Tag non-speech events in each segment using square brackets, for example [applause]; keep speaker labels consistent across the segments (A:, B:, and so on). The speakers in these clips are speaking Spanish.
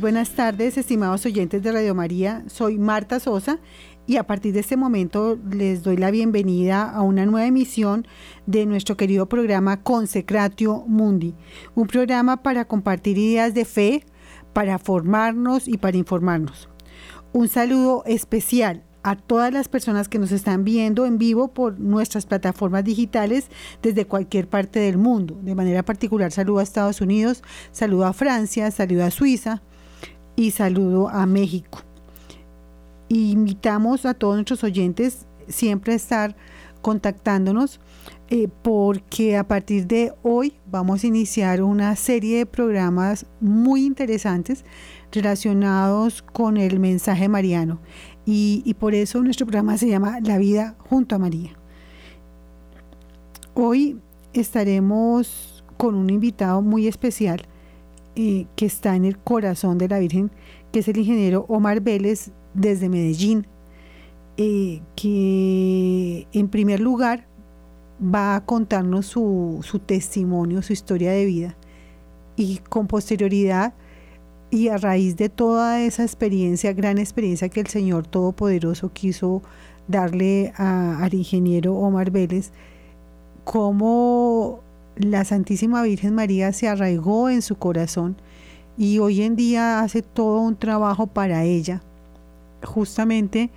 A: Buenas tardes, estimados oyentes de Radio María. Soy Marta Sosa y a partir de este momento les doy la bienvenida a una nueva emisión de nuestro querido programa Consecratio Mundi, un programa para compartir ideas de fe, para formarnos y para informarnos. Un saludo especial a todas las personas que nos están viendo en vivo por nuestras plataformas digitales desde cualquier parte del mundo. De manera particular saludo a Estados Unidos, saludo a Francia, saludo a Suiza y saludo a México. Invitamos a todos nuestros oyentes siempre a estar contactándonos eh, porque a partir de hoy vamos a iniciar una serie de programas muy interesantes relacionados con el mensaje mariano y, por eso nuestro programa se llama La vida junto a María. Hoy estaremos con un invitado muy especial que está en el corazón de la Virgen, que es el ingeniero Omar Vélez desde Medellín, eh, que en primer lugar va a contarnos su, su testimonio, su historia de vida y con posterioridad y a raíz de toda esa experiencia, gran experiencia que el Señor Todopoderoso quiso darle al ingeniero Omar Vélez, cómo la Santísima Virgen María se arraigó en su corazón y hoy en día hace todo un trabajo para ella, justamente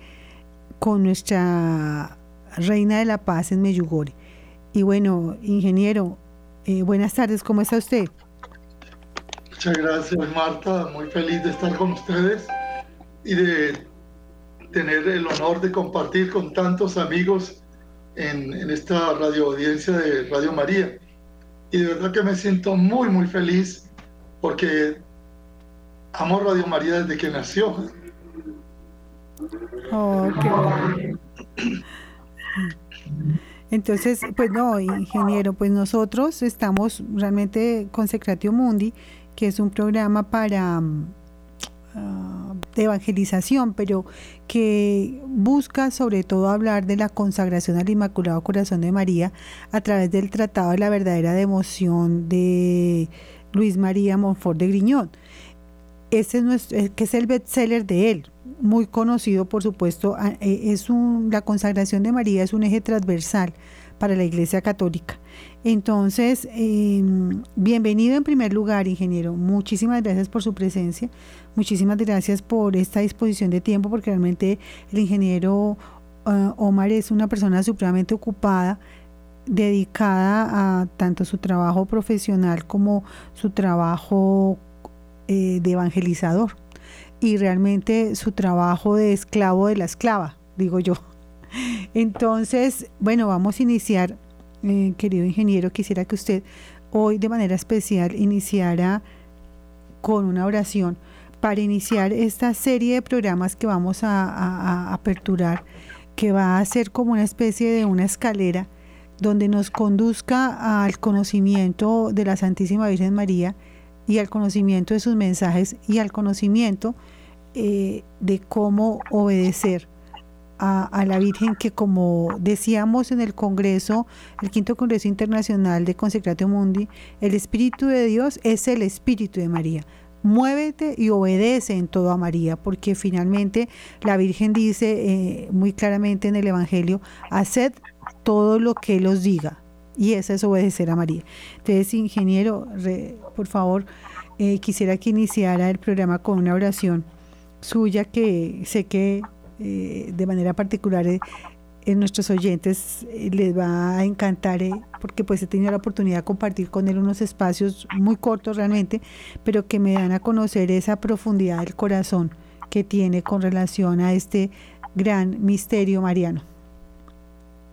A: con nuestra Reina de la Paz en Meyugori. Y bueno, ingeniero, eh, buenas tardes, ¿cómo está usted?
B: Muchas gracias Marta, muy feliz de estar con ustedes y de tener el honor de compartir con tantos amigos en, esta radio audiencia de Radio María. Y de verdad que me siento muy, muy feliz porque amo Radio María desde que nació.
A: Oh, Entonces, pues no, ingeniero, pues nosotros estamos realmente con Secratio Mundi que es un programa para ah, de evangelización, pero que busca sobre todo hablar de la consagración al Inmaculado Corazón de María a través del Tratado de la Verdadera Devoción de Luis María Monfort de Griñón. Ese es nuestro, eh, que es el bestseller de él, muy conocido por supuesto, ah, eh, es un, la consagración de María es un eje transversal para la Iglesia Católica. Entonces, em, bienvenido en primer lugar, ingeniero. Muchísimas gracias por su presencia. Muchísimas gracias por esta disposición de tiempo, porque realmente el ingeniero eh, Omar es una persona supremamente ocupada, dedicada a tanto su trabajo profesional como su trabajo eh, de evangelizador. Y realmente su trabajo de esclavo de la esclava, digo yo. Entonces, bueno, vamos a iniciar. Eh, querido ingeniero, quisiera que usted hoy de manera especial iniciara con una oración para iniciar esta serie de programas que vamos a, aperturar, que va a ser como una especie de una escalera donde nos conduzca al conocimiento de la Santísima Virgen María y al conocimiento de sus mensajes y al conocimiento eh, de cómo obedecer a, la Virgen que como decíamos en el Congreso, el quinto Congreso Internacional de Consecratio Mundi, el Espíritu de Dios es el Espíritu de María. Muévete y obedece en todo a María, porque finalmente la Virgen dice eh, muy claramente en el Evangelio, haced todo lo que Él os diga. Y eso es obedecer a María. Entonces, ingeniero, por favor, eh, quisiera que iniciara el programa con una oración suya que sé que eh, de manera particular en nuestros oyentes eh, les va a encantar porque pues he tenido la oportunidad de compartir con él unos espacios muy cortos realmente, pero que me dan a conocer esa profundidad del corazón que tiene con relación a este gran misterio mariano.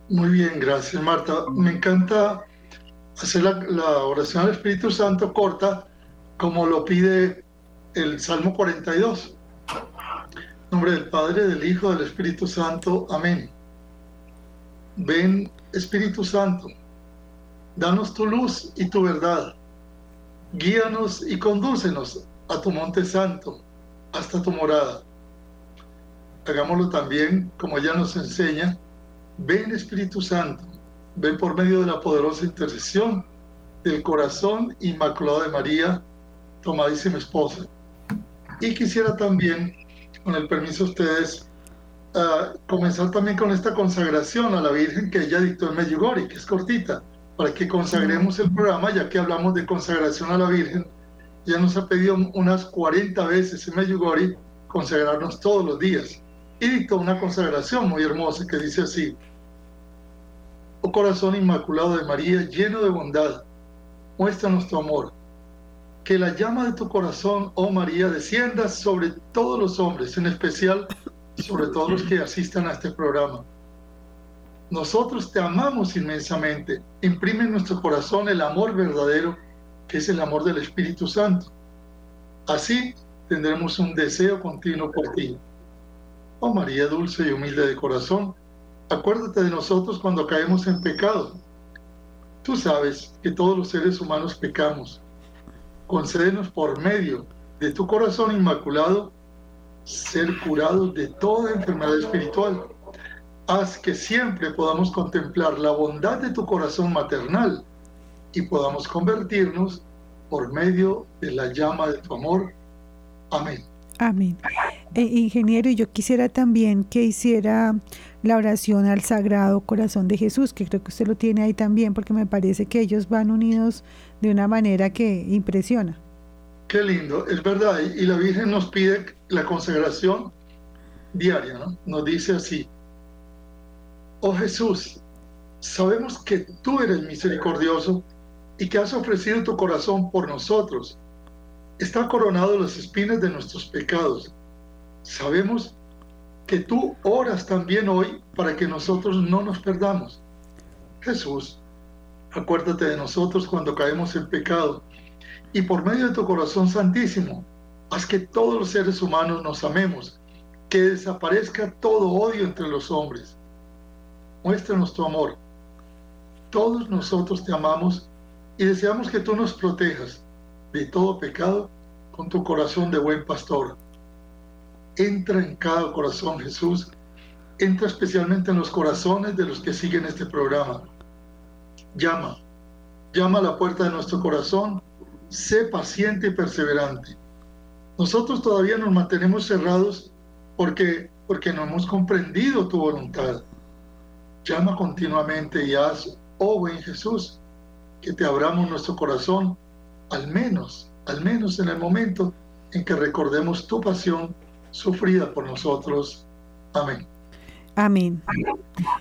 B: Muy bien, gracias Marta. Me encanta hacer la oración al Espíritu Santo corta como lo pide el Salmo 42 nombre del Padre, del Hijo, del Espíritu Santo. Amén. Ven, Espíritu Santo, danos tu luz y tu verdad. Guíanos y condúcenos a tu monte santo, hasta tu morada. Hagámoslo también como ya nos enseña. Ven, Espíritu Santo, ven por medio de la poderosa intercesión del corazón inmaculado de María, tomadísima esposa. Y quisiera también, con el permiso de ustedes, uh, comenzar también con esta consagración a la Virgen que ella dictó en Medjugorje, que es cortita, para que consagremos el programa, ya que hablamos de consagración a la Virgen. Ya nos ha pedido unas 40 veces en Medjugorje consagrarnos todos los días. Y dictó una consagración muy hermosa que dice así, Oh corazón inmaculado de María, lleno de bondad, muéstranos tu amor que la llama de tu corazón, oh María, descienda sobre todos los hombres, en especial sobre todos los que asistan a este programa. Nosotros te amamos inmensamente. Imprime en nuestro corazón el amor verdadero, que es el amor del Espíritu Santo. Así tendremos un deseo continuo por ti. Oh María dulce y humilde de corazón, acuérdate de nosotros cuando caemos en pecado. Tú sabes que todos los seres humanos pecamos concédenos por medio de tu corazón inmaculado ser curados de toda enfermedad espiritual. Haz que siempre podamos contemplar la bondad de tu corazón maternal y podamos convertirnos por medio de la llama de tu amor. Amén.
A: Amén. Eh, ingeniero, yo quisiera también que hiciera la oración al Sagrado Corazón de Jesús, que creo que usted lo tiene ahí también, porque me parece que ellos van unidos de una manera que impresiona.
B: Qué lindo, es verdad. Y la Virgen nos pide la consagración diaria, ¿no? Nos dice así, oh Jesús, sabemos que tú eres misericordioso y que has ofrecido tu corazón por nosotros. Está coronado las espinas de nuestros pecados. Sabemos que tú oras también hoy para que nosotros no nos perdamos. Jesús, acuérdate de nosotros cuando caemos en pecado y por medio de tu corazón santísimo, haz que todos los seres humanos nos amemos, que desaparezca todo odio entre los hombres. Muéstranos tu amor. Todos nosotros te amamos y deseamos que tú nos protejas de todo pecado con tu corazón de buen pastor. Entra en cada corazón, Jesús. Entra especialmente en los corazones de los que siguen este programa. Llama, llama a la puerta de nuestro corazón. Sé paciente y perseverante. Nosotros todavía nos mantenemos cerrados porque, porque no hemos comprendido tu voluntad. Llama continuamente y haz, oh buen Jesús, que te abramos nuestro corazón, al menos, al menos en el momento en que recordemos tu pasión sufrida por nosotros. Amén.
A: Amén.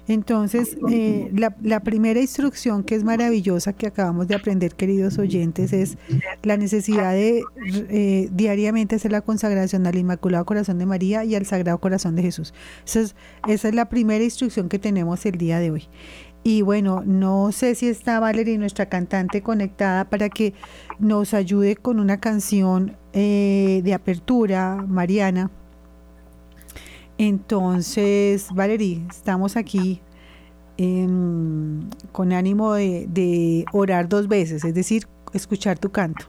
A: Entonces, eh, la, primera instrucción que es maravillosa que acabamos de aprender, queridos oyentes, es la necesidad de eh, diariamente hacer la consagración al Inmaculado Corazón de María y al Sagrado Corazón de Jesús. Esa es, esa es la primera instrucción que tenemos el día de hoy. Y bueno, no sé si está Valerie, nuestra cantante, conectada para que nos ayude con una canción eh, de apertura, Mariana. Entonces, Valerie, estamos aquí em, con ánimo de, orar dos veces, es decir, escuchar tu canto.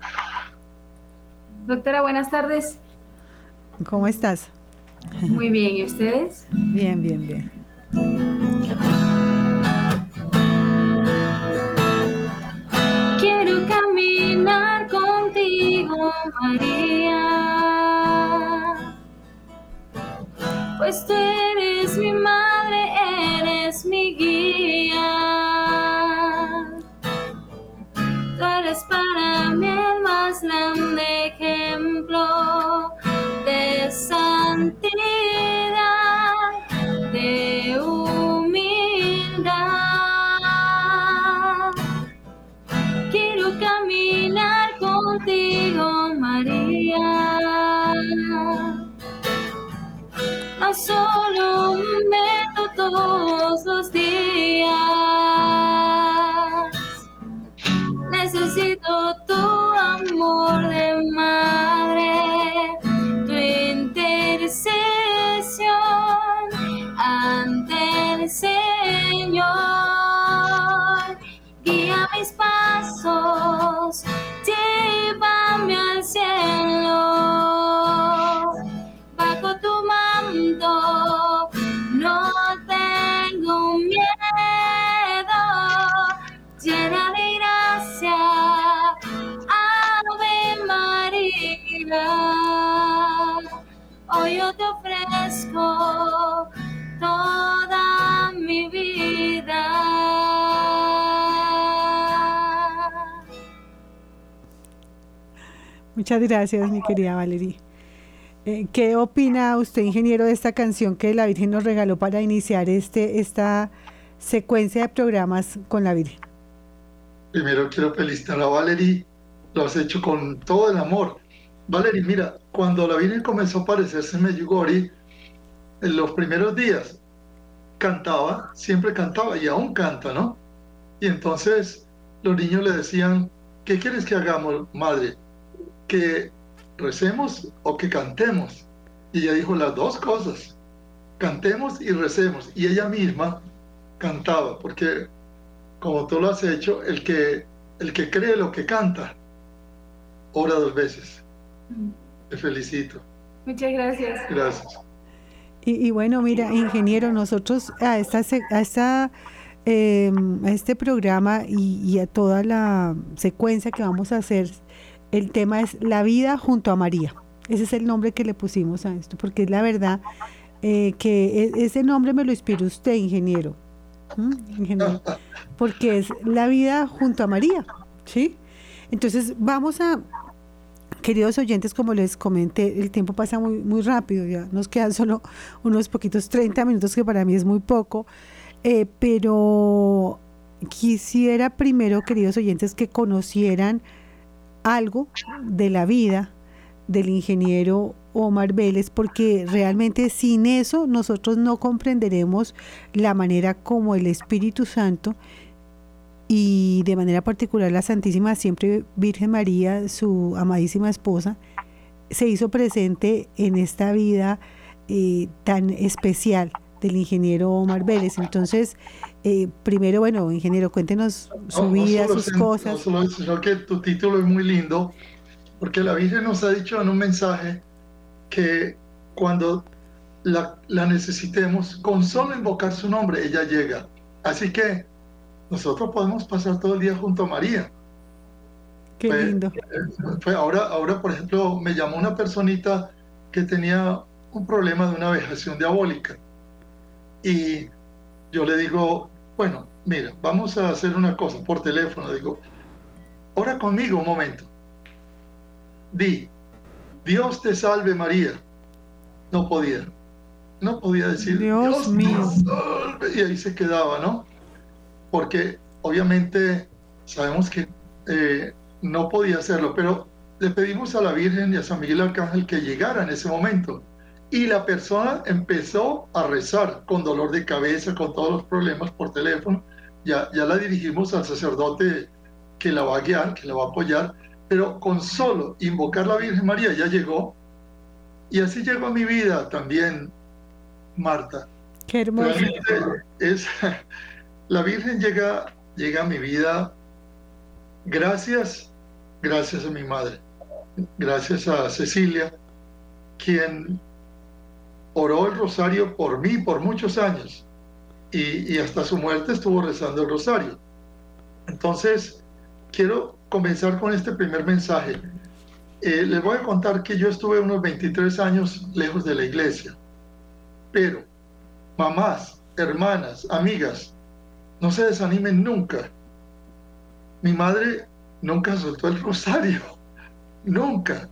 C: Doctora, buenas tardes.
A: ¿Cómo estás?
C: Muy bien, ¿y ustedes?
A: Bien, bien, bien.
C: Quiero caminar contigo, María pues tú eres mi madre, eres mi guía. Tú eres para mí el más grande ejemplo de santidad, solo un meto todos los días.
A: Muchas gracias, mi querida Valerie. Eh, ¿Qué opina usted, ingeniero, de esta canción que la Virgen nos regaló para iniciar este, esta secuencia de programas con la Virgen?
B: Primero quiero felicitar a Valerie, lo has hecho con todo el amor. Valerie, mira, cuando la Virgen comenzó a aparecerse en Medjugorje, en los primeros días, cantaba, siempre cantaba y aún canta, ¿no? Y entonces los niños le decían, ¿qué quieres que hagamos, madre? ¿Que recemos o que cantemos? Y ella dijo las dos cosas, cantemos y recemos. Y ella misma cantaba, porque como tú lo has hecho, el que, el que cree lo que canta, ora dos veces. Te felicito.
C: Muchas gracias.
B: Gracias.
A: Y, y bueno, mira, ingeniero, nosotros a esta, a esta eh, a este programa y, y a toda la secuencia que vamos a hacer, el tema es La vida junto a María. Ese es el nombre que le pusimos a esto, porque es la verdad eh, que e- ese nombre me lo inspiró usted, ingeniero. Ingeniero. Porque es la vida junto a María, ¿sí? Entonces vamos a, queridos oyentes, como les comenté, el tiempo pasa muy, muy rápido, ya nos quedan solo unos poquitos 30 minutos, que para mí es muy poco, eh, pero quisiera primero, queridos oyentes, que conocieran algo de la vida del ingeniero Omar Vélez, porque realmente sin eso nosotros no comprenderemos la manera como el Espíritu Santo y de manera particular la Santísima Siempre Virgen María, su amadísima esposa, se hizo presente en esta vida eh, tan especial del ingeniero Omar Vélez. Entonces, eh, primero, bueno, ingeniero, cuéntenos su
B: No, no
A: vida,
B: solo
A: sus cosas.
B: No solo eso, sino que tu título es muy lindo, porque la Virgen nos ha dicho en un mensaje que cuando la, la necesitemos, con solo invocar su nombre, ella llega. Así que nosotros podemos pasar todo el día junto a María.
A: Qué
B: Fue-
A: lindo.
B: Fue ahora, ahora, por ejemplo, me llamó una personita que tenía un problema de una vejación diabólica. Y yo le digo, bueno, mira, vamos a hacer una cosa por teléfono. Digo, ora conmigo un momento. Di, Dios te salve María. No podía. No podía decir,
A: Dios mío".
B: salve", Y ahí se quedaba, ¿no? Porque obviamente sabemos que eh, no podía hacerlo, pero le pedimos a la Virgen y a San Miguel Arcángel que llegara en ese momento. Y la persona empezó a rezar con dolor de cabeza, con todos los problemas por teléfono. Ya, ya la dirigimos al sacerdote que la va a guiar, que la va a apoyar, pero con solo invocar la Virgen María ya llegó. Y así llegó a mi vida también, Marta.
A: Qué hermoso.
B: Es, [laughs] la Virgen llega, llega a mi vida gracias, gracias a mi madre, gracias a Cecilia, quien oró el rosario por mí por muchos años y, y hasta su muerte estuvo rezando el rosario. Entonces, quiero comenzar con este primer mensaje. Eh, les voy a contar que yo estuve unos 23 años lejos de la iglesia, pero mamás, hermanas, amigas, no se desanimen nunca. Mi madre nunca soltó el rosario, [laughs] nunca.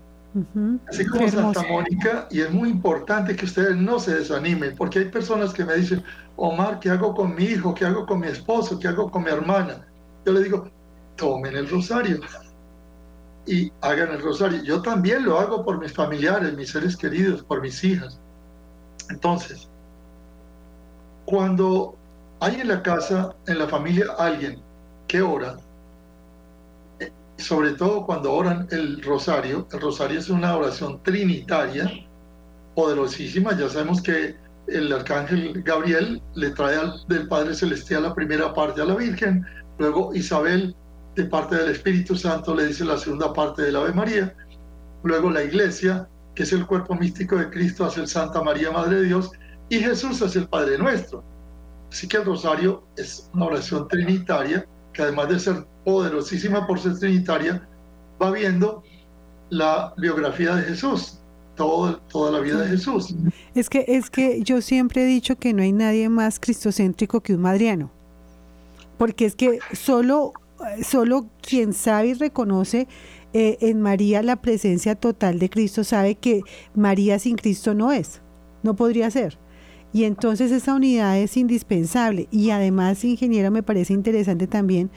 B: Así como. Santa Mónica, y es muy importante que ustedes no se desanimen, porque hay personas que me dicen, Omar, ¿qué hago con mi hijo? ¿Qué hago con mi esposo? ¿Qué hago con mi hermana? Yo le digo, tomen el rosario y hagan el rosario. Yo también lo hago por mis familiares, mis seres queridos, por mis hijas. Entonces, cuando hay en la casa, en la familia, alguien que ora, sobre todo cuando oran el rosario, el rosario es una oración trinitaria, poderosísima, ya sabemos que el arcángel Gabriel le trae al- del Padre Celestial la primera parte a la Virgen, luego Isabel de parte del Espíritu Santo le dice la segunda parte del Ave María, luego la iglesia, que es el cuerpo místico de Cristo, hace el Santa María, Madre de Dios, y Jesús hace el Padre Nuestro. Así que el rosario es una oración trinitaria, que además de ser poderosísima por ser trinitaria, va viendo la biografía de Jesús. todo, toda la vida de Jesús.
A: Es que, es que yo siempre he dicho que no hay nadie más cristocéntrico que un madriano, porque es que solo, solo quien sabe y reconoce eh, en María la presencia total de Cristo sabe que María sin Cristo no es, no podría ser. Y entonces esa unidad es indispensable. Y además, ingeniero, me parece interesante también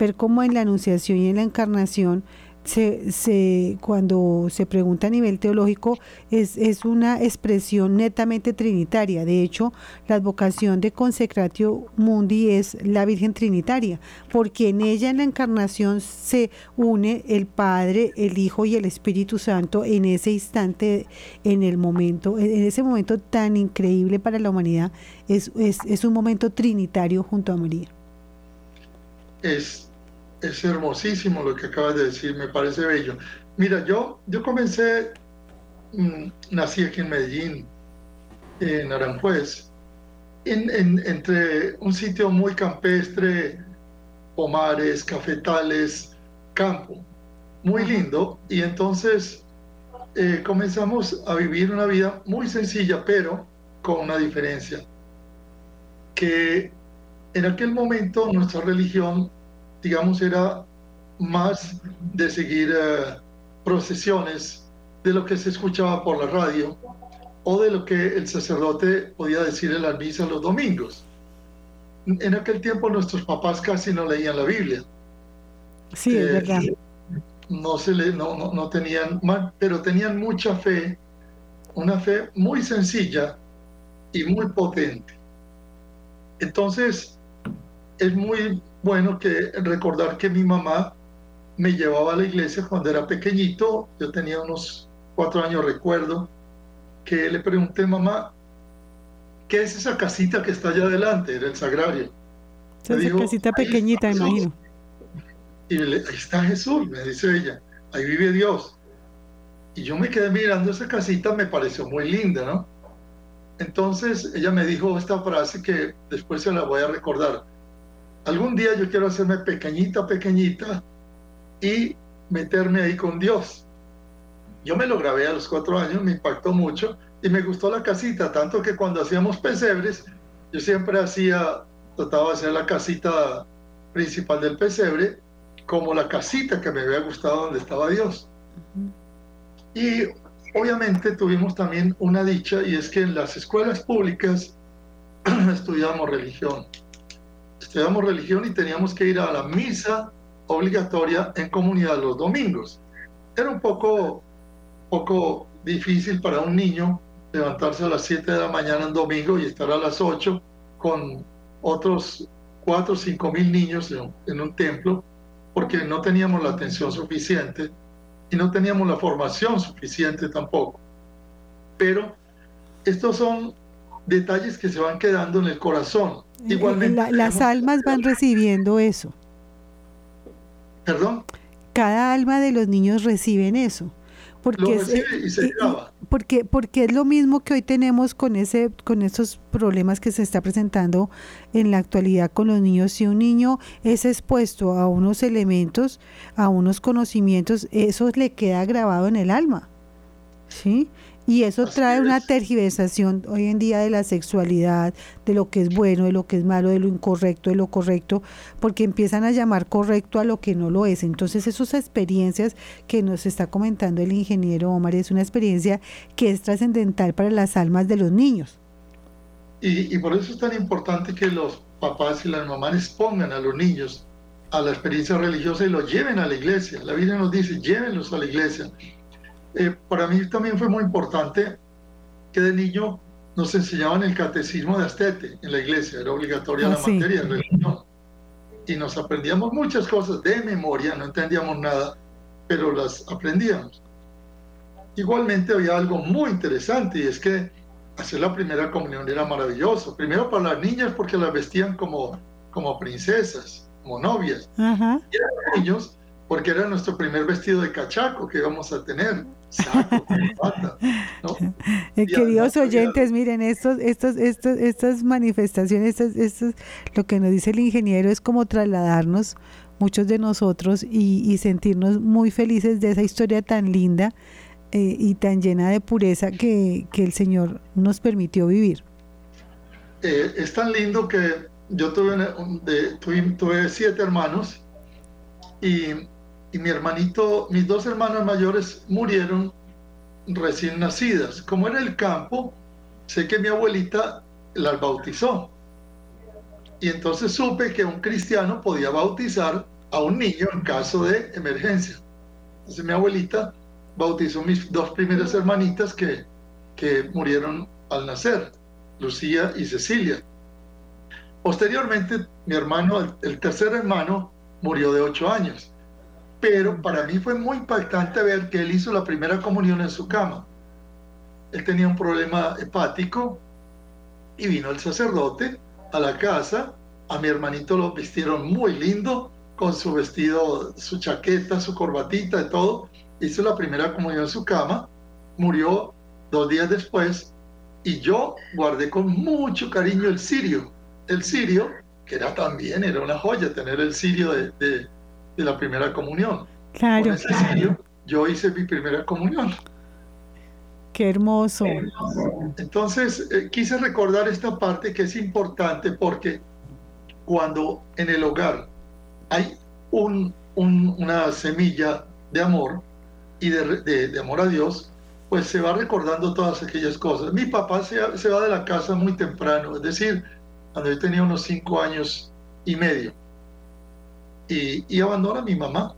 A: ver cómo en la Anunciación y en la Encarnación se, se, cuando se pregunta a nivel teológico, es, es, una expresión netamente trinitaria. De hecho, la advocación de Consecratio Mundi es la Virgen Trinitaria, porque en ella, en la encarnación, se une el Padre, el Hijo y el Espíritu Santo en ese instante, en el momento, en ese momento tan increíble para la humanidad. Es, es, es un momento trinitario junto a María.
B: Es es hermosísimo lo que acabas de decir, me parece bello. Mira, yo, yo comencé, mm, nací aquí en Medellín, en Aranjuez, en, entre un sitio muy campestre, pomares, cafetales, campo, muy lindo, y entonces eh, comenzamos a vivir una vida muy sencilla, pero con una diferencia, que en aquel momento nuestra religión digamos, era más de seguir eh, procesiones de lo que se escuchaba por la radio o de lo que el sacerdote podía decir en la misa los domingos. En aquel tiempo nuestros papás casi no leían la Biblia.
A: Sí, es eh, verdad.
B: No, se le, no, no, no tenían, pero tenían mucha fe, una fe muy sencilla y muy potente. Entonces, es muy bueno que recordar que mi mamá me llevaba a la iglesia cuando era pequeñito, yo tenía unos cuatro años, recuerdo, que le pregunté, mamá, ¿qué es esa casita que está allá adelante? Era el sagrario.
A: Esa casita pequeñita, imagino.
B: Y ahí está Jesús, me dice ella, ahí vive Dios. Y yo me quedé mirando esa casita, me pareció muy linda, ¿no? Entonces ella me dijo esta frase que después se la voy a recordar algún día yo quiero hacerme pequeñita, pequeñita y meterme ahí con Dios. Yo me lo grabé a los cuatro años, me impactó mucho y me gustó la casita, tanto que cuando hacíamos pesebres, yo siempre hacía, trataba de hacer la casita principal del pesebre como la casita que me había gustado donde estaba Dios. Y obviamente tuvimos también una dicha y es que en las escuelas públicas [clears throat] estudiamos religión estudiamos religión y teníamos que ir a la misa obligatoria en comunidad los domingos. Era un poco, poco difícil para un niño levantarse a las 7 de la mañana en domingo y estar a las 8 con otros 4 o 5 mil niños en, en un templo, porque no teníamos la atención suficiente y no teníamos la formación suficiente tampoco. Pero estos son detalles que se van quedando en el corazón.
A: Igualmente, las almas van recibiendo eso.
B: ¿Perdón?
A: Cada alma de los niños reciben eso. Porque
B: es, eh, y se
A: porque, porque es lo mismo que hoy tenemos con ese con esos problemas que se está presentando en la actualidad con los niños si un niño es expuesto a unos elementos a unos conocimientos eso le queda grabado en el alma sí y eso trae una tergiversación hoy en día de la sexualidad, de lo que es bueno, de lo que es malo, de lo incorrecto, de lo correcto, porque empiezan a llamar correcto a lo que no lo es. Entonces esas experiencias que nos está comentando el ingeniero Omar es una experiencia que es trascendental para las almas de los niños.
B: Y, y por eso es tan importante que los papás y las mamás expongan a los niños a la experiencia religiosa y los lleven a la iglesia. La Biblia nos dice, llévenlos a la iglesia eh, para mí también fue muy importante que de niño nos enseñaban el catecismo de Astete en la iglesia, era obligatoria la ah, materia de religión. Y nos aprendíamos muchas cosas de memoria, no entendíamos nada, pero las aprendíamos. Igualmente había algo muy interesante y es que hacer la primera comunión era maravilloso. Primero para las niñas porque las vestían como, como princesas, como novias. Y eran niños porque era nuestro primer vestido de cachaco que íbamos a tener. [laughs]
A: Queridos oyentes, miren, estos, estos, estos, estas manifestaciones, estos, lo que nos dice el ingeniero es como trasladarnos muchos de nosotros y, sentirnos muy felices de esa historia tan linda eh, y tan llena de pureza que, que el Señor nos permitió vivir.
B: Eh, es tan lindo que yo tuve, tuve, siete hermanos y, y, mi hermanito, mis dos hermanas mayores murieron recién nacidas. Como era el campo, sé que mi abuelita las bautizó. Y entonces supe que un cristiano podía bautizar a un niño en caso de emergencia. Entonces mi abuelita bautizó mis dos primeras hermanitas que, que murieron al nacer. Lucía y Cecilia. Posteriormente, mi hermano, el tercer hermano, murió de ocho años. Pero para mí fue muy impactante ver que él hizo la primera comunión en su cama. Él tenía un problema hepático y vino el sacerdote a la casa. A mi hermanito lo vistieron muy lindo, con su vestido, su chaqueta, su corbatita y todo. Hizo la primera comunión en su cama. Murió dos días después y yo guardé con mucho cariño el sirio. El sirio, que era también, era una joya tener el sirio de, de, la primera comunión.
A: Claro. Con
B: ese sirio yo hice mi primera comunión.
A: Qué hermoso.
B: Entonces, eh, quise recordar esta parte que es importante porque cuando en el hogar hay un, una semilla de amor y de, de amor a Dios, pues se va recordando todas aquellas cosas. Mi papá se, va de la casa muy temprano, es decir, cuando yo tenía unos cinco años y medio, y, y abandona a mi mamá.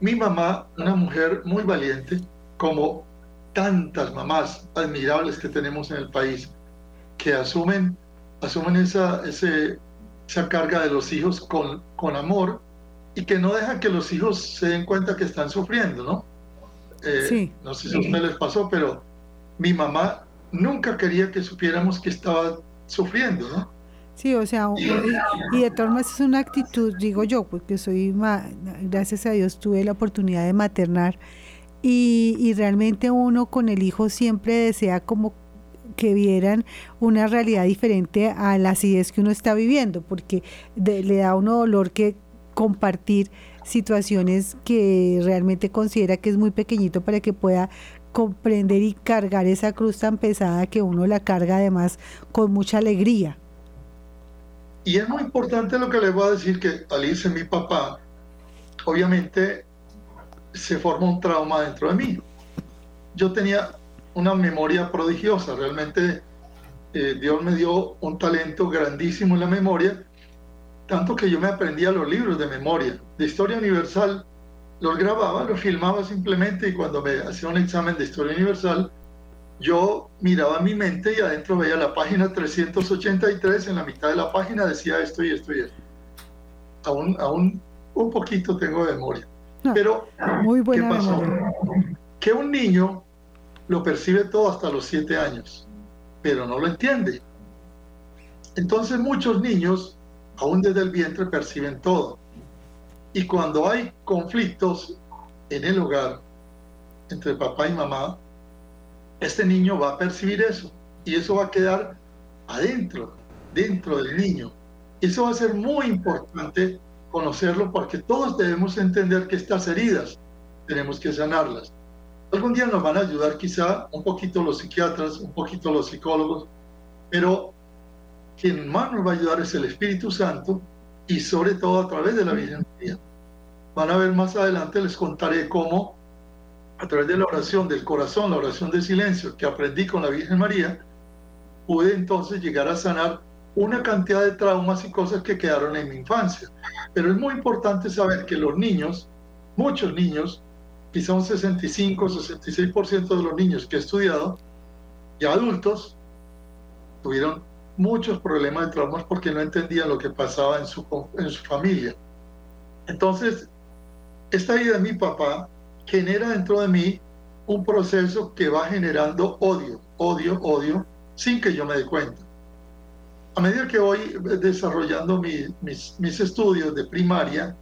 B: Mi mamá, una mujer muy valiente, como tantas mamás admirables que tenemos en el país, que asumen, asumen esa, ese, esa carga de los hijos con, con amor y que no dejan que los hijos se den cuenta que están sufriendo, ¿no? Eh, no sé si a ustedes les pasó, pero mi mamá nunca quería que supiéramos que estaba sufriendo, ¿no?
A: Sí, o sea, y, de todas maneras es una actitud, digo yo, porque soy, gracias a Dios tuve la oportunidad de maternar y, y realmente uno con el hijo siempre desea como que vieran una realidad diferente a la acidez que uno está viviendo, porque le da uno dolor que compartir situaciones que realmente considera que es muy pequeñito para que pueda comprender y cargar esa cruz tan pesada que uno la carga además con mucha alegría.
B: Y es muy importante lo que les voy a decir que al irse mi papá, obviamente se forma un trauma dentro de mí. Yo tenía una memoria prodigiosa, realmente eh, Dios me dio un talento grandísimo en la memoria tanto que yo me aprendía los libros de memoria, de historia universal, los grababa, los filmaba simplemente y cuando me hacía un examen de historia universal, yo miraba mi mente y adentro veía la página 383, en la mitad de la página decía esto y esto y esto. Aún, aún un poquito tengo de memoria. Pero,
A: muy buena ¿qué pasó?
B: Que un niño lo percibe todo hasta los siete años, pero no lo entiende. Entonces muchos niños aún desde el vientre perciben todo. Y cuando hay conflictos en el hogar entre papá y mamá, este niño va a percibir eso y eso va a quedar adentro, dentro del niño. Eso va a ser muy importante conocerlo porque todos debemos entender que estas heridas tenemos que sanarlas. Algún día nos van a ayudar quizá un poquito los psiquiatras, un poquito los psicólogos, pero quien más nos va a ayudar es el Espíritu Santo y sobre todo a través de la Virgen María. Van a ver más adelante, les contaré cómo a través de la oración del corazón, la oración de silencio que aprendí con la Virgen María, pude entonces llegar a sanar una cantidad de traumas y cosas que quedaron en mi infancia. Pero es muy importante saber que los niños, muchos niños, quizá un 65, 66% de los niños que he estudiado, ya adultos, tuvieron muchos problemas de traumas porque no entendían lo que pasaba en su, en su familia. Entonces, esta idea de mi papá genera dentro de mí un proceso que va generando odio, odio, odio, sin que yo me dé cuenta. A medida que voy desarrollando mis, mis estudios de primaria,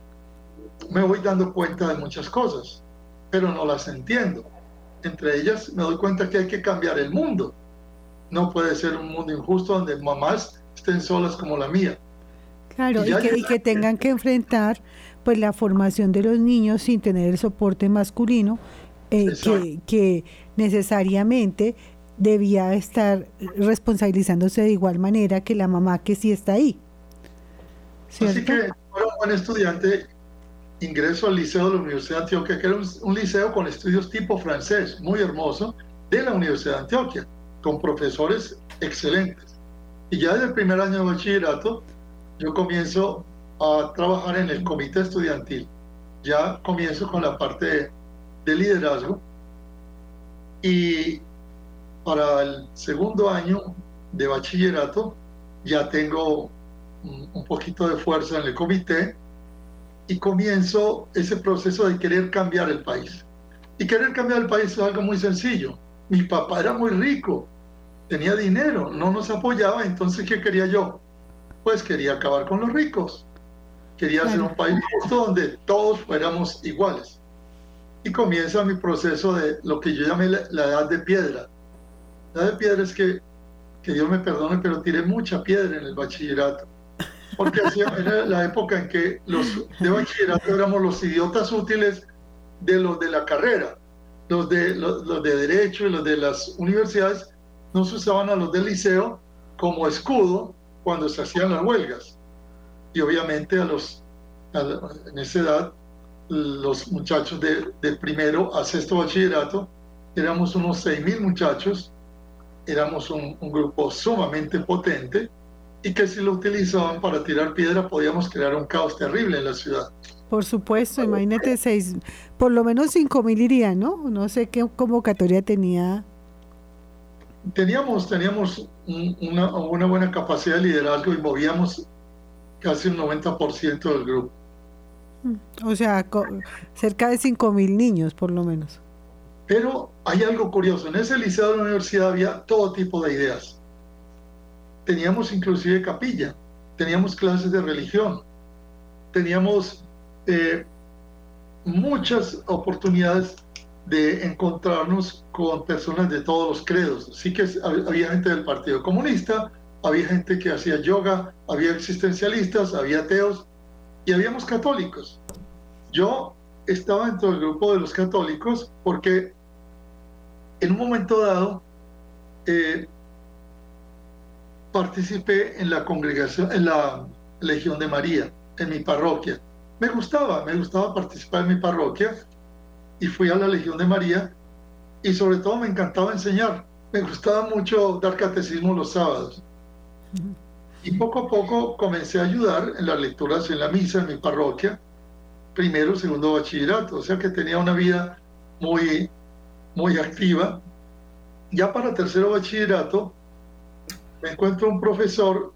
B: me voy dando cuenta de muchas cosas, pero no las entiendo. Entre ellas me doy cuenta que hay que cambiar el mundo no puede ser un mundo injusto donde mamás estén solas como la mía.
A: Claro, y, que, y, que, tengan que enfrentar pues la formación de los niños sin tener el soporte masculino eh, que, que necesariamente debía estar responsabilizándose de igual manera que la mamá que sí está ahí.
B: Así que era un buen estudiante, ingreso al liceo de la Universidad de Antioquia, que era un, liceo con estudios tipo francés, muy hermoso, de la Universidad de Antioquia, con profesores excelentes. Y ya desde el primer año de bachillerato, yo comienzo a trabajar en el comité estudiantil. Ya comienzo con la parte de liderazgo. Y para el segundo año de bachillerato ya tengo un poquito de fuerza en el comité y comienzo ese proceso de querer cambiar el país. Y querer cambiar el país es algo muy sencillo. Mi papá era muy rico, tenía dinero, no nos apoyaba, entonces ¿qué quería yo? Pues quería acabar con los ricos. Quería hacer un país justo donde todos fuéramos iguales. Y comienza mi proceso de lo que yo llamé la, la edad de piedra la de piedra es que, que Dios me perdone, pero tiré mucha piedra en el bachillerato. Porque era la época en que los de bachillerato éramos los idiotas útiles de los de la carrera. Los de, los, de derecho y los de las universidades no se usaban a los del liceo como escudo cuando se hacían las huelgas. Y obviamente a los, en esa edad, los muchachos de, de primero a sexto bachillerato, éramos unos 6.000 muchachos éramos un, grupo sumamente potente y que si lo utilizaban para tirar piedra podíamos crear un caos terrible en la ciudad.
A: Por supuesto, imagínate seis, por lo menos cinco mil irían, ¿no? No sé qué convocatoria tenía.
B: Teníamos, teníamos una, una buena capacidad de liderazgo y movíamos casi un 90% del grupo.
A: O sea, cerca de cinco mil niños, por lo menos.
B: Pero hay algo curioso, en ese liceo de la universidad había todo tipo de ideas. Teníamos inclusive capilla, teníamos clases de religión, teníamos eh, muchas oportunidades de encontrarnos con personas de todos los credos. Sí que había gente del Partido Comunista, había gente que hacía yoga, había existencialistas, había ateos y habíamos católicos. Yo estaba dentro del grupo de los católicos porque en un momento dado, eh, participé en la congregación, en la Legión de María, en mi parroquia. Me gustaba, me gustaba participar en mi parroquia y fui a la Legión de María y sobre todo me encantaba enseñar. Me gustaba mucho dar catecismo los sábados. Y poco a poco comencé a ayudar en las lecturas en la misa en mi parroquia, primero, segundo bachillerato, o sea que tenía una vida muy muy activa. Ya para tercero bachillerato me encuentro un profesor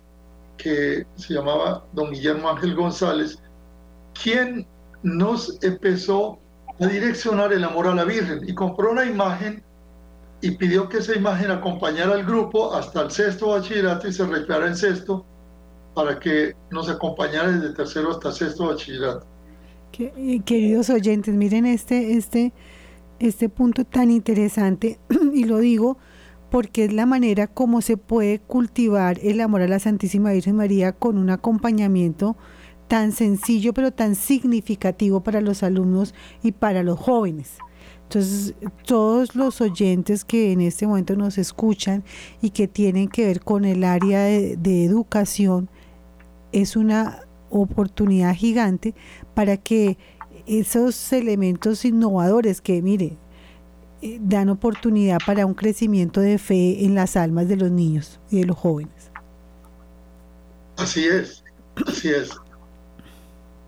B: que se llamaba don Guillermo Ángel González, quien nos empezó a direccionar el amor a la Virgen y compró una imagen y pidió que esa imagen acompañara al grupo hasta el sexto bachillerato y se recreara en sexto para que nos acompañara desde tercero hasta sexto bachillerato.
A: Eh, queridos oyentes, miren este, este este punto tan interesante [clears throat] y lo digo porque es la manera como se puede cultivar el amor a la Santísima Virgen María con un acompañamiento tan sencillo pero tan significativo para los alumnos y para los jóvenes. Entonces, todos los oyentes que en este momento nos escuchan y que tienen que ver con el área de, educación, es una oportunidad gigante para que esos elementos innovadores que, mire, eh, dan oportunidad para un crecimiento de fe en las almas de los niños y de los jóvenes.
B: Así es, así es.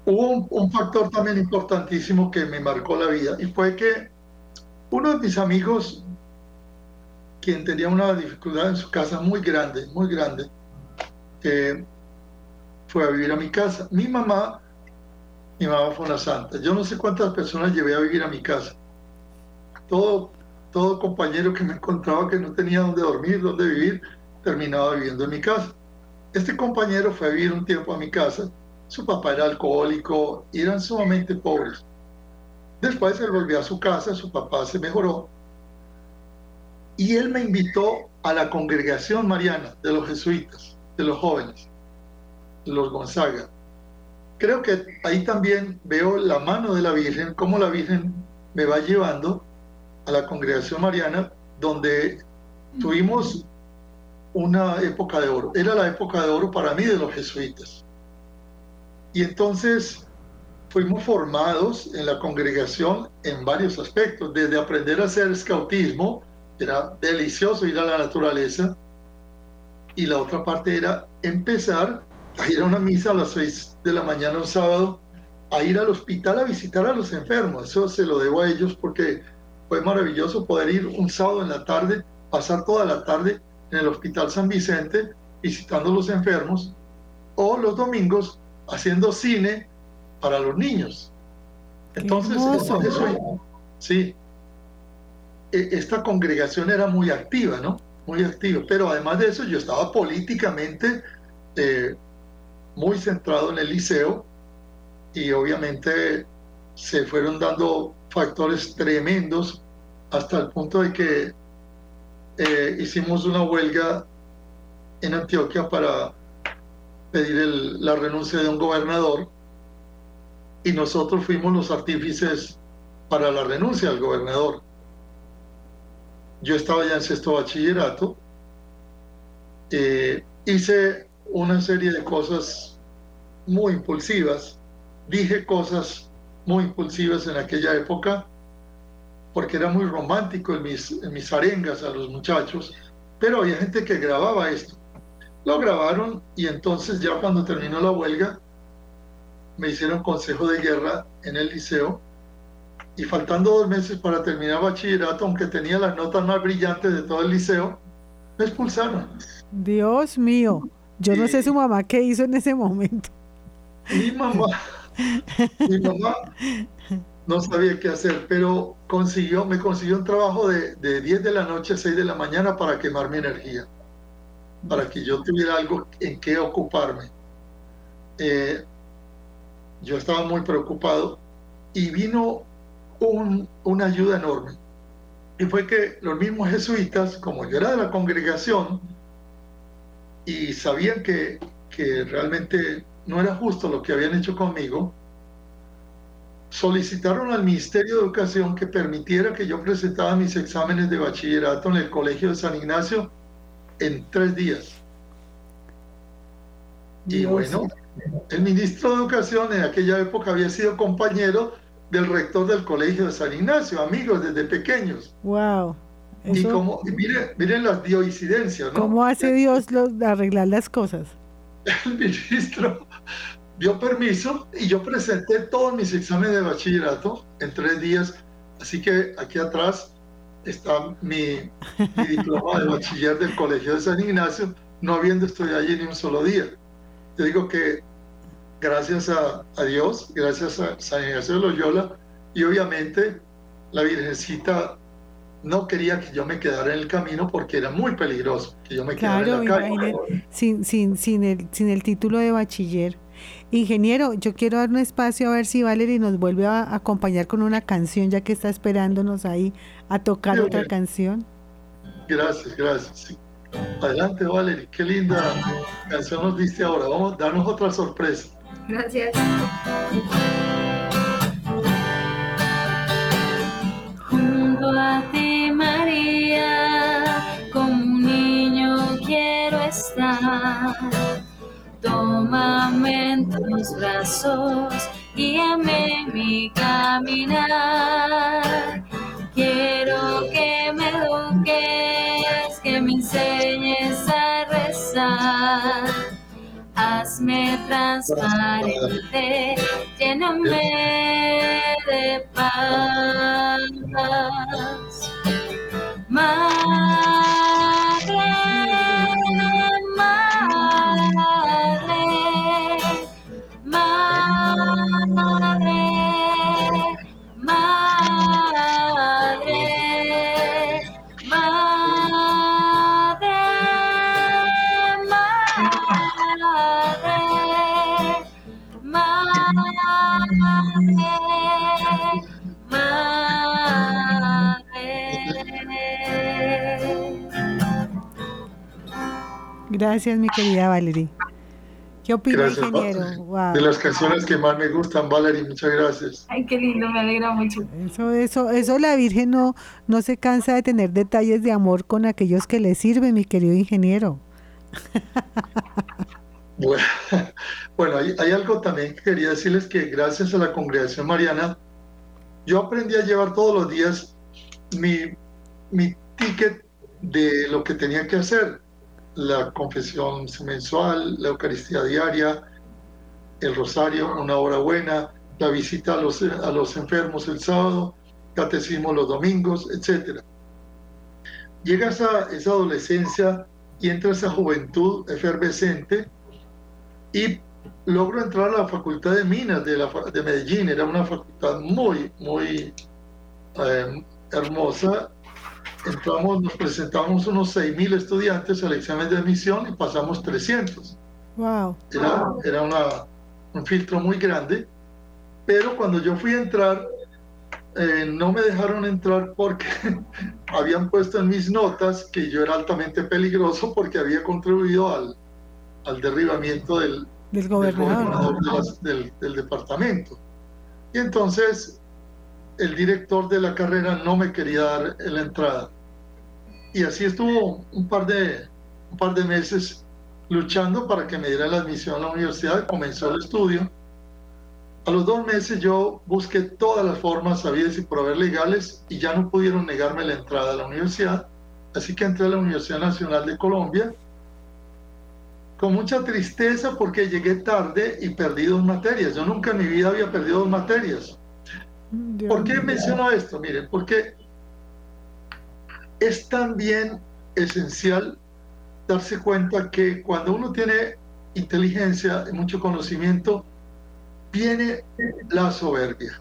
B: Hubo un, factor también importantísimo que me marcó la vida y fue que uno de mis amigos, quien tenía una dificultad en su casa muy grande, muy grande, eh, fue a vivir a mi casa. Mi mamá mi mamá fue una santa. Yo no sé cuántas personas llevé a vivir a mi casa. Todo, todo compañero que me encontraba que no tenía dónde dormir, dónde vivir, terminaba viviendo en mi casa. Este compañero fue a vivir un tiempo a mi casa. Su papá era alcohólico y eran sumamente pobres. Después él volvió a su casa, su papá se mejoró y él me invitó a la congregación mariana de los jesuitas, de los jóvenes, de los Gonzaga creo que ahí también veo la mano de la Virgen, cómo la Virgen me va llevando a la congregación mariana, donde tuvimos una época de oro. Era la época de oro para mí de los jesuitas. Y entonces fuimos formados en la congregación en varios aspectos, desde aprender a hacer scoutismo, era delicioso ir a la naturaleza, y la otra parte era empezar a ir a una misa a las seis de la mañana un sábado, a ir al hospital a visitar a los enfermos. Eso se lo debo a ellos porque fue maravilloso poder ir un sábado en la tarde, pasar toda la tarde en el Hospital San Vicente visitando a los enfermos, o los domingos haciendo cine para los niños. Entonces, sí, e, esta congregación era muy activa, ¿no? Muy activa, pero además de eso yo estaba políticamente eh, muy centrado en el liceo y obviamente se fueron dando factores tremendos hasta el punto de que eh, hicimos una huelga en Antioquia para pedir la renuncia de un gobernador y nosotros fuimos los artífices para la renuncia del gobernador. Yo estaba ya en sexto bachillerato, eh, hice una serie de cosas muy impulsivas, dije cosas muy impulsivas en aquella época, porque era muy romántico en mis, en mis arengas a los muchachos, pero había gente que grababa esto. Lo grabaron y entonces ya cuando terminó la huelga, me hicieron consejo de guerra en el liceo y faltando dos meses para terminar bachillerato, aunque tenía las notas más brillantes de todo el liceo, me expulsaron.
A: Dios mío, yo no sé su mamá qué hizo en ese momento.
B: Mi mamá, mi mamá no sabía qué hacer, pero consiguió, me consiguió un trabajo de, de 10 de la noche a 6 de la mañana para quemar mi energía, para que yo tuviera algo en qué ocuparme. Eh, yo estaba muy preocupado y vino una ayuda enorme. Y fue que los mismos jesuitas, como yo era de la congregación y sabían que, que realmente no era justo lo que habían hecho conmigo, solicitaron al Ministerio de Educación que permitiera que yo presentara mis exámenes de bachillerato en el Colegio de San Ignacio en tres días. Y bueno, el ministro de Educación en aquella época había sido compañero del rector del Colegio de San Ignacio, amigos desde pequeños.
A: Wow.
B: Y como, miren, miren las dioincidencias, ¿no?
A: ¿Cómo hace Dios arreglar las cosas?
B: El ministro dio permiso y yo presenté todos mis exámenes de bachillerato en tres días. Así que aquí atrás está mi, mi diploma de bachiller del Colegio de San Ignacio, no habiendo estudiado allí ni un solo día. Yo digo que gracias a, Dios, gracias a San Ignacio de Loyola y obviamente la Virgencita no quería que yo me quedara en el camino porque era muy peligroso que yo me quedara en la calle.
A: Sin, sin, sin, el, sin el título de bachiller. Ingeniero, yo quiero dar un espacio a ver si Valerie nos vuelve a acompañar con una canción, ya que está esperándonos ahí a tocar otra canción.
B: Gracias, gracias. Adelante, Valerie, qué linda canción nos diste ahora. Vamos, a darnos otra sorpresa.
C: Gracias. Junto a ti, María, como un niño quiero estar. Tómame en tus brazos, guíame en mi caminar. Quiero que me eduques, hazme transparente, lléname de paz.
A: Gracias, mi querida Valerie. ¿Qué opina,
B: Gracias,
A: ingeniero? Wow.
B: De las canciones que más me gustan, Valerie, muchas gracias.
C: Ay, qué lindo, me alegra mucho.
A: Eso, eso, eso la Virgen no, no se cansa de tener detalles de amor con aquellos que le sirven, mi querido ingeniero. [laughs]
B: Bueno, bueno, hay, hay algo también que quería decirles que gracias a la congregación mariana, yo aprendí a llevar todos los días mi, mi ticket de lo que tenía que hacer. La confesión mensual, la Eucaristía diaria, el rosario, una hora buena, la visita a los, a los enfermos el sábado, catecismo los domingos, etc. Llega esa, esa adolescencia y entra esa juventud efervescente y logro entrar a la Facultad de Minas de, la, de Medellín. Era una facultad muy, muy eh, hermosa. Entramos, nos presentamos unos 6.000 estudiantes al examen de admisión y pasamos 300.
A: Wow.
B: Era, era una- un filtro muy grande, pero cuando yo fui a entrar, eh, no me dejaron entrar porque [laughs] habían puesto en mis notas que yo era altamente peligroso porque había contribuido al, al derribamiento del,
A: Del
B: del
A: gobernador.
B: gobernador de las- del, del departamento. Y entonces el director de la carrera no me quería dar la entrada. Y así estuvo un par de, un par de meses luchando para que me diera la admisión a la universidad. Comenzó el estudio. A los dos meses yo busqué todas las formas sabidas y por haber legales y ya no pudieron negarme la entrada a la universidad. Así que entré a la Universidad Nacional de Colombia con mucha tristeza porque llegué tarde y perdí dos materias. Yo nunca en mi vida había perdido dos materias.
A: Dios
B: ¿Por qué menciono esto? Miren, porque es también esencial darse cuenta que cuando uno tiene inteligencia y mucho conocimiento, viene la soberbia.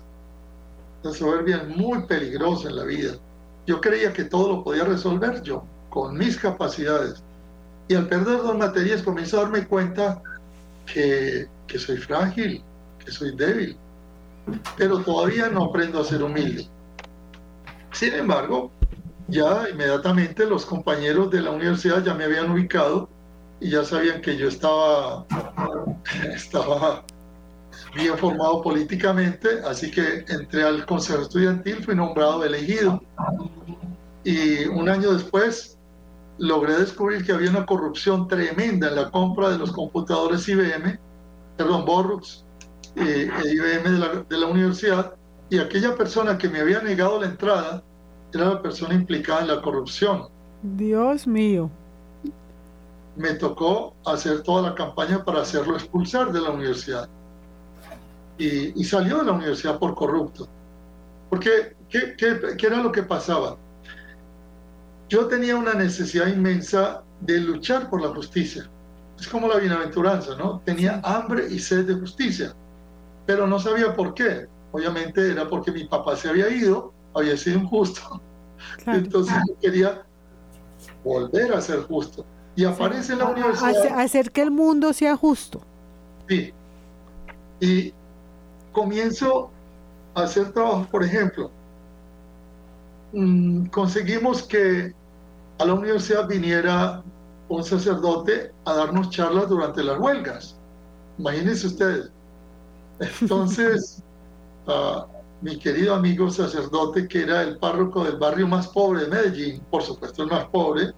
B: La soberbia es muy peligrosa en la vida. Yo creía que todo lo podía resolver yo, con mis capacidades. Y al perder dos materias comienzo a darme cuenta que, que soy frágil, que soy débil pero todavía no aprendo a ser humilde. Sin embargo, ya inmediatamente los compañeros de la universidad ya me habían ubicado y ya sabían que yo estaba, [laughs] estaba bien formado políticamente, así que entré al Consejo Estudiantil, fui nombrado elegido y un año después logré descubrir que había una corrupción tremenda en la compra de los computadores IBM, perdón, Borrux, eh, IBM de la, de la universidad, y aquella persona que me había negado la entrada era la persona implicada en la corrupción.
A: Dios mío.
B: Me tocó hacer toda la campaña para hacerlo expulsar de la universidad. Y, y salió de la universidad por corrupto. Porque, ¿qué, qué, qué era lo que pasaba? Yo tenía una necesidad inmensa de luchar por la justicia. Es como la bienaventuranza, ¿no? Tenía hambre y sed de justicia, pero no sabía por qué. Obviamente era porque mi papá se había ido, había sido injusto.
A: Claro.
B: Entonces yo quería volver a ser justo. Y aparece la universidad.
A: hace- hacer que el mundo sea justo.
B: Sí. Y comienzo a hacer trabajos, por ejemplo, mm, conseguimos que a la universidad viniera un sacerdote a darnos charlas durante las huelgas. Imagínense ustedes. Entonces, ah, mi querido amigo sacerdote, que era el párroco del barrio más pobre de Medellín, por supuesto el más pobre,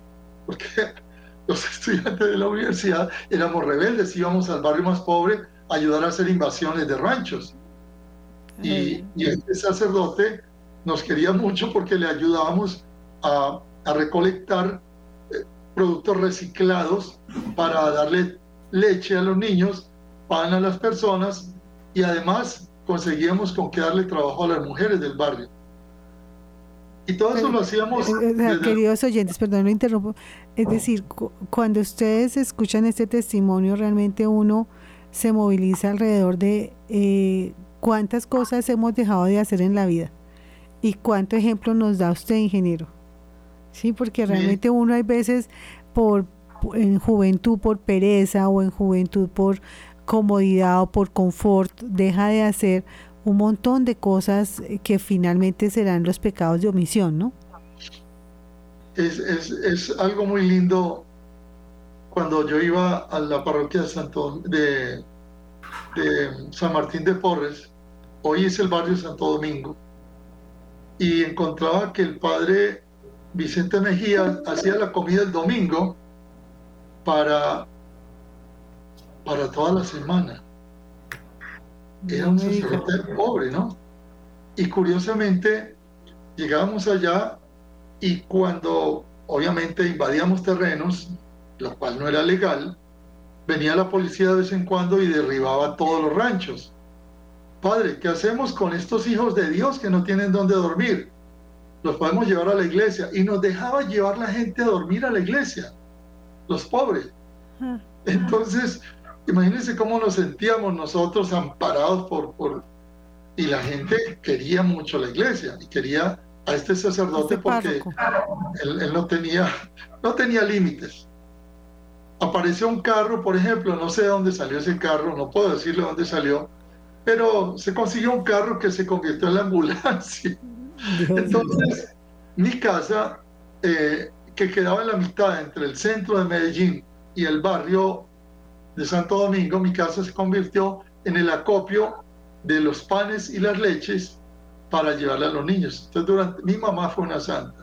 B: porque [laughs] los estudiantes de la universidad éramos rebeldes, íbamos al barrio más pobre a ayudar a hacer invasiones de ranchos. Y, y este sacerdote nos quería mucho porque le ayudábamos a, a recolectar eh, productos reciclados para darle leche a los niños, pan a las personas y además conseguíamos con que darle trabajo a las mujeres del barrio. Y todo eso lo hacíamos
A: Eh, eh,
B: desde-
A: Queridos oyentes, perdón, lo interrumpo. Es decir, cu- cuando ustedes escuchan este testimonio, realmente uno se moviliza alrededor de eh, cuántas cosas hemos dejado de hacer en la vida y cuánto ejemplo nos da usted, ingeniero. Sí, porque realmente uno hay veces por- en juventud por pereza o en juventud por comodidad o por confort deja de hacer un montón de cosas que finalmente serán los pecados de omisión, ¿no?
B: es, es, es algo muy lindo cuando yo iba a la parroquia de, Santo, de, de San Martín de Porres, hoy es el barrio Santo Domingo, y encontraba que el padre Vicente Mejía hacía la comida el domingo para, para toda la semana. Era un sacerdote pobre, ¿no? Y curiosamente llegábamos allá y cuando obviamente invadíamos terrenos, lo cual no era legal, venía la policía de vez en cuando y derribaba todos los ranchos. Padre, ¿qué hacemos con estos hijos de Dios que no tienen dónde dormir? Los podemos llevar a la iglesia. Y nos dejaba llevar la gente a dormir a la iglesia, los pobres. Entonces, imagínense cómo nos sentíamos nosotros amparados por, por... Y la gente quería mucho la iglesia y quería a este sacerdote este porque él, él, no tenía, no tenía límites. Apareció un carro, por ejemplo, no sé de dónde salió ese carro, no puedo decirle dónde salió, pero se consiguió un carro que se convirtió en la ambulancia. Entonces, mi casa, eh, que quedaba en la mitad entre el centro de Medellín y el barrio de Santo Domingo, mi casa se convirtió en el acopio de los panes y las leches para llevarle a los niños. Entonces, durante, mi mamá fue una santa.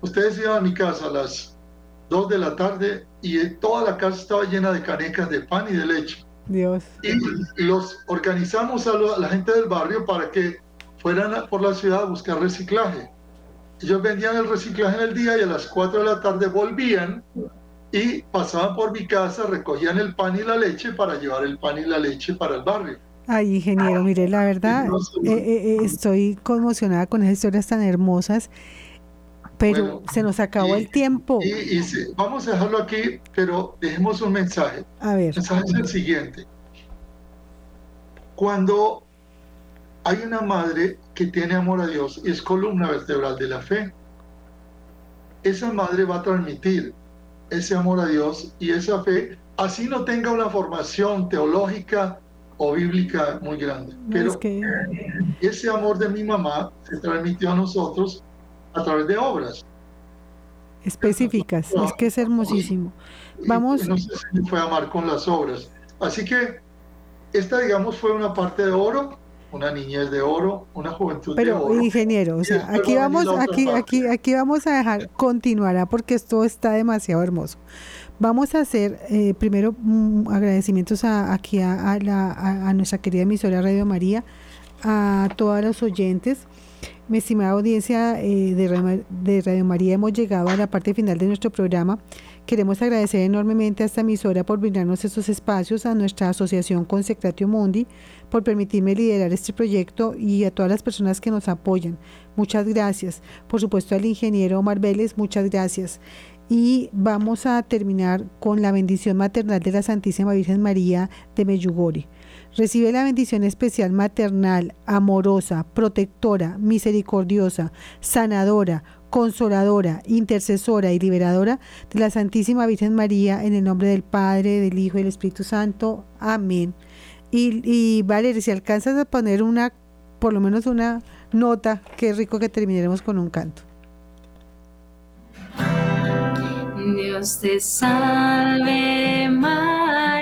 B: Ustedes iban a mi casa a las 2 de la tarde y toda la casa estaba llena de canecas de pan y de leche.
A: Dios.
B: Y los organizamos a, la gente del barrio para que fueran por la ciudad a buscar reciclaje. Ellos vendían el reciclaje en el día y a las 4 de la tarde volvían y pasaban por mi casa, recogían el pan y la leche para llevar el pan y la leche para el barrio.
A: Ay, ingeniero, mire, la verdad, eh, eh, eh, estoy conmocionada con esas historias tan hermosas pero se nos acabó el tiempo.
B: Y, vamos a dejarlo aquí, pero dejemos un mensaje.
A: A ver.
B: El mensaje es el siguiente. Cuando hay una madre que tiene amor a Dios y es columna vertebral de la fe, esa madre va a transmitir ese amor a Dios y esa fe, así no tenga una formación teológica o bíblica muy grande. Pero ese amor de mi mamá se transmitió a nosotros a través de obras.
A: Específicas, es que es hermosísimo. Vamos.
B: No sé si fue amar con las obras. Así que esta, digamos, fue una parte de oro, una niñez de oro, una juventud
A: de
B: oro.
A: Pero ingeniero, o sea, aquí vamos, aquí, aquí, aquí vamos a dejar, continuará porque esto está demasiado hermoso. Vamos a hacer eh, primero mm, agradecimientos a, aquí a, la, a, nuestra querida emisora Radio María, a todos los oyentes mi estimada audiencia eh, de, Radio María, hemos llegado a la parte final de nuestro programa. Queremos agradecer enormemente a esta emisora por brindarnos estos espacios, a nuestra asociación Consecratio Mundi por permitirme liderar este proyecto y a todas las personas que nos apoyan. Muchas gracias. Por supuesto al ingeniero Omar Vélez, muchas gracias. Y vamos a terminar con la bendición maternal de la Santísima Virgen María de Meyugori. Recibe la bendición especial maternal, amorosa, protectora, misericordiosa, sanadora, consoladora, intercesora y liberadora de la Santísima Virgen María, en el nombre del Padre, del Hijo y del Espíritu Santo. Amén. Y, y Valeria, si alcanzas a poner una, por lo menos una nota, qué rico que terminaremos con un canto.
C: Dios te salve María,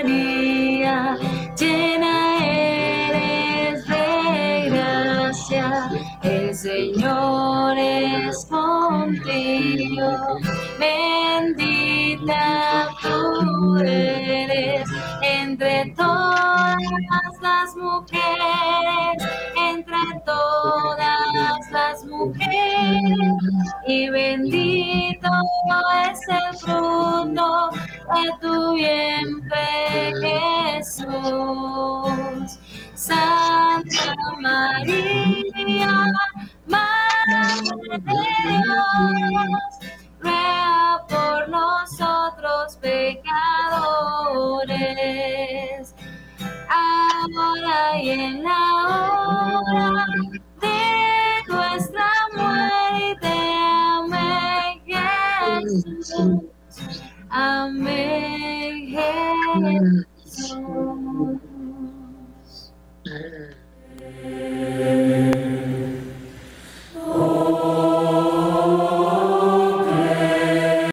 C: llena eres de gracia, el Señor es contigo, bendita tú eres entre todas las mujeres, entre todas las mujeres, y bendito es el fruto de tu vientre, Jesús. Santa María, Madre de Dios, ruega por nosotros pecadores, ahora y en la hora de nuestra muerte. Amén, Jesús. Amén, Jesús.